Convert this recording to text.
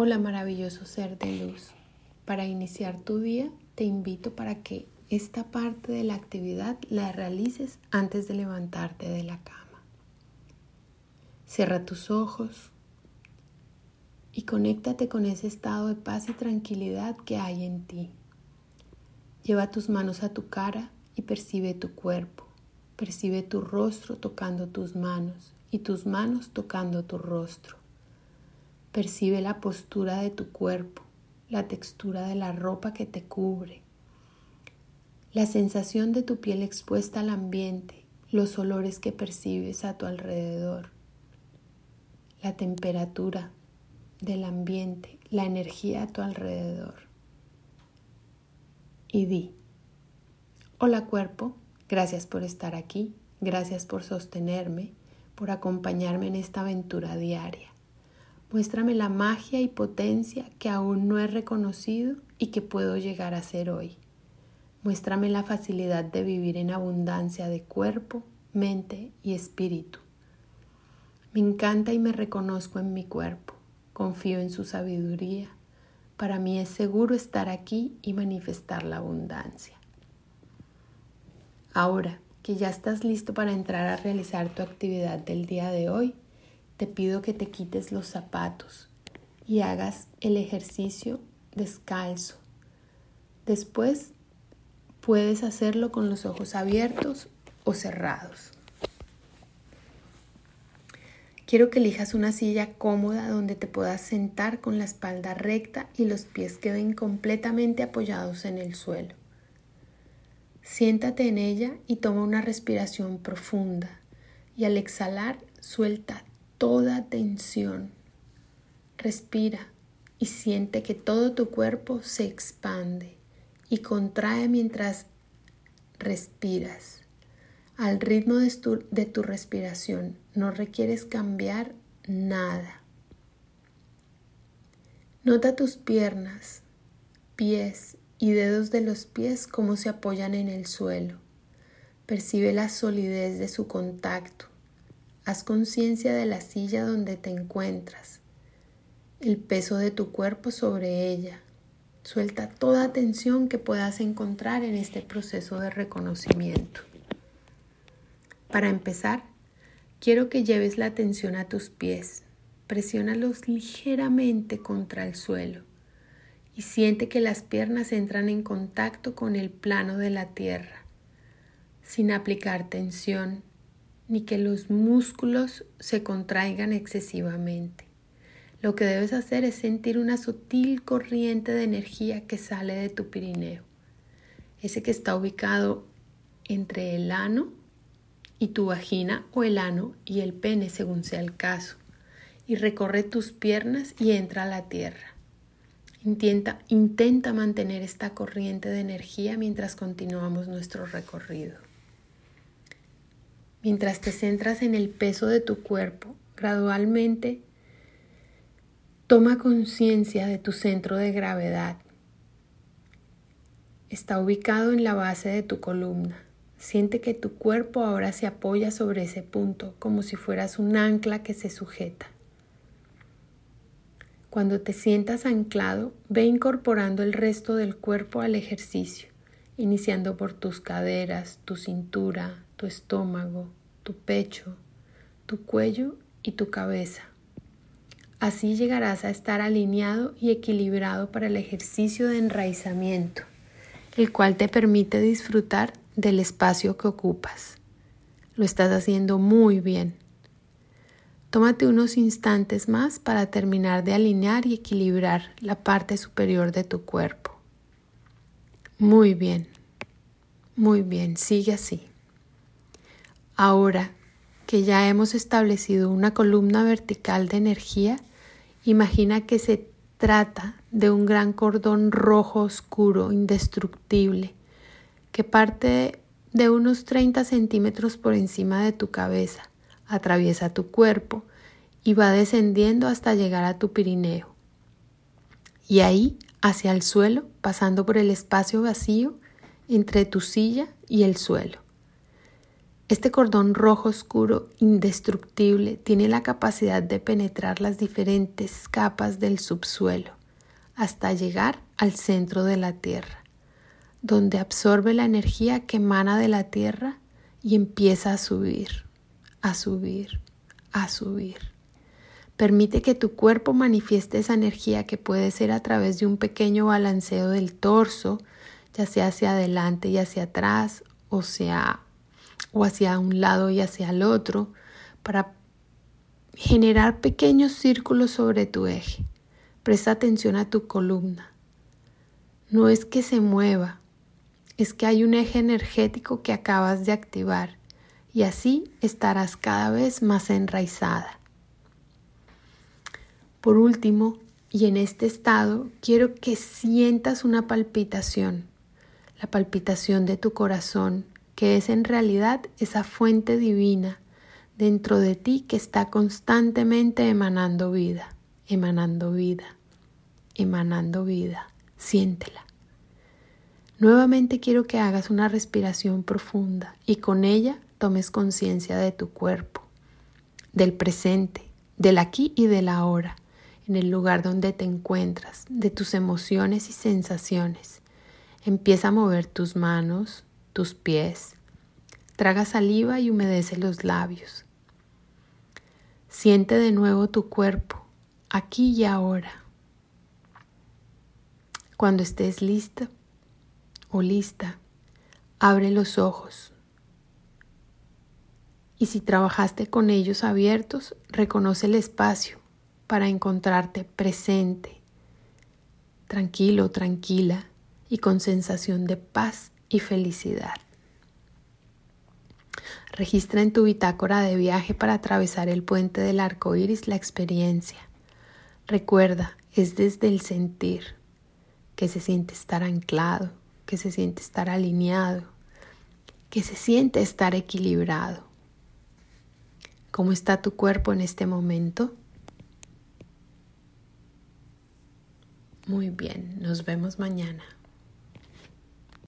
Hola maravilloso ser de luz. Para iniciar tu día te invito para que esta parte de la actividad la realices antes de levantarte de la cama. Cierra tus ojos y conéctate con ese estado de paz y tranquilidad que hay en ti. Lleva tus manos a tu cara y percibe tu cuerpo. Percibe tu rostro tocando tus manos y tus manos tocando tu rostro. Percibe la postura de tu cuerpo, la textura de la ropa que te cubre, la sensación de tu piel expuesta al ambiente, los olores que percibes a tu alrededor, la temperatura del ambiente, la energía a tu alrededor. Y di, hola cuerpo, gracias por estar aquí, gracias por sostenerme, por acompañarme en esta aventura diaria. Muéstrame la magia y potencia que aún no he reconocido y que puedo llegar a ser hoy. Muéstrame la facilidad de vivir en abundancia de cuerpo, mente y espíritu. Me encanta y me reconozco en mi cuerpo. Confío en su sabiduría. Para mí es seguro estar aquí y manifestar la abundancia. Ahora que ya estás listo para entrar a realizar tu actividad del día de hoy, te pido que te quites los zapatos y hagas el ejercicio descalzo. Después puedes hacerlo con los ojos abiertos o cerrados. Quiero que elijas una silla cómoda donde te puedas sentar con la espalda recta y los pies queden completamente apoyados en el suelo. Siéntate en ella y toma una respiración profunda y al exhalar suelta toda tensión. Respira y siente que todo tu cuerpo se expande y contrae mientras respiras. Al ritmo de tu, respiración no requieres cambiar nada. Nota tus piernas, pies y dedos de los pies como se apoyan en el suelo. Percibe la solidez de su contacto Haz conciencia de la silla donde te encuentras, el peso de tu cuerpo sobre ella. Suelta toda tensión que puedas encontrar en este proceso de reconocimiento. Para empezar, quiero que lleves la atención a tus pies. Presiónalos ligeramente contra el suelo y siente que las piernas entran en contacto con el plano de la tierra, sin aplicar tensión ni que los músculos se contraigan excesivamente. Lo que debes hacer es sentir una sutil corriente de energía que sale de tu pirineo, ese que está ubicado entre el ano y tu vagina o el ano y el pene según sea el caso, y recorre tus piernas y entra a la tierra. Intenta, intenta mantener esta corriente de energía mientras continuamos nuestro recorrido. Mientras te centras en el peso de tu cuerpo, gradualmente toma conciencia de tu centro de gravedad. Está ubicado en la base de tu columna. Siente que tu cuerpo ahora se apoya sobre ese punto como si fueras un ancla que se sujeta. Cuando te sientas anclado, ve incorporando el resto del cuerpo al ejercicio, iniciando por tus caderas, tu cintura, tu estómago, tu pecho, tu cuello y tu cabeza. Así llegarás a estar alineado y equilibrado para el ejercicio de enraizamiento, el cual te permite disfrutar del espacio que ocupas. Lo estás haciendo muy bien. Tómate unos instantes más para terminar de alinear y equilibrar la parte superior de tu cuerpo. Muy bien, muy bien, sigue así. Ahora que ya hemos establecido una columna vertical de energía, imagina que se trata de un gran cordón rojo oscuro, indestructible, que parte de unos 30 centímetros por encima de tu cabeza, atraviesa tu cuerpo y va descendiendo hasta llegar a tu pirineo. Y ahí, hacia el suelo, pasando por el espacio vacío entre tu silla y el suelo. Este cordón rojo oscuro, indestructible, tiene la capacidad de penetrar las diferentes capas del subsuelo hasta llegar al centro de la Tierra, donde absorbe la energía que emana de la Tierra y empieza a subir, a subir, a subir. Permite que tu cuerpo manifieste esa energía que puede ser a través de un pequeño balanceo del torso, ya sea hacia adelante y hacia atrás, o sea, o hacia un lado y hacia el otro, para generar pequeños círculos sobre tu eje. Presta atención a tu columna. No es que se mueva, es que hay un eje energético que acabas de activar y así estarás cada vez más enraizada. Por último, y en este estado, quiero que sientas una palpitación, la palpitación de tu corazón, que es en realidad esa fuente divina dentro de ti que está constantemente emanando vida, emanando vida, emanando vida. Siéntela. Nuevamente quiero que hagas una respiración profunda y con ella tomes conciencia de tu cuerpo, del presente, del aquí y del ahora, en el lugar donde te encuentras, de tus emociones y sensaciones. Empieza a mover tus manos, tus pies. Traga saliva y humedece los labios. Siente de nuevo tu cuerpo, aquí y ahora. Cuando estés lista o lista, abre los ojos. Y si trabajaste con ellos abiertos, reconoce el espacio para encontrarte presente, tranquilo, tranquila y con sensación de paz y felicidad. Registra en tu bitácora de viaje para atravesar el puente del arco iris la experiencia. Recuerda, es desde el sentir que se siente estar anclado, que se siente estar alineado, que se siente estar equilibrado. ¿Cómo está tu cuerpo en este momento? Muy bien, nos vemos mañana.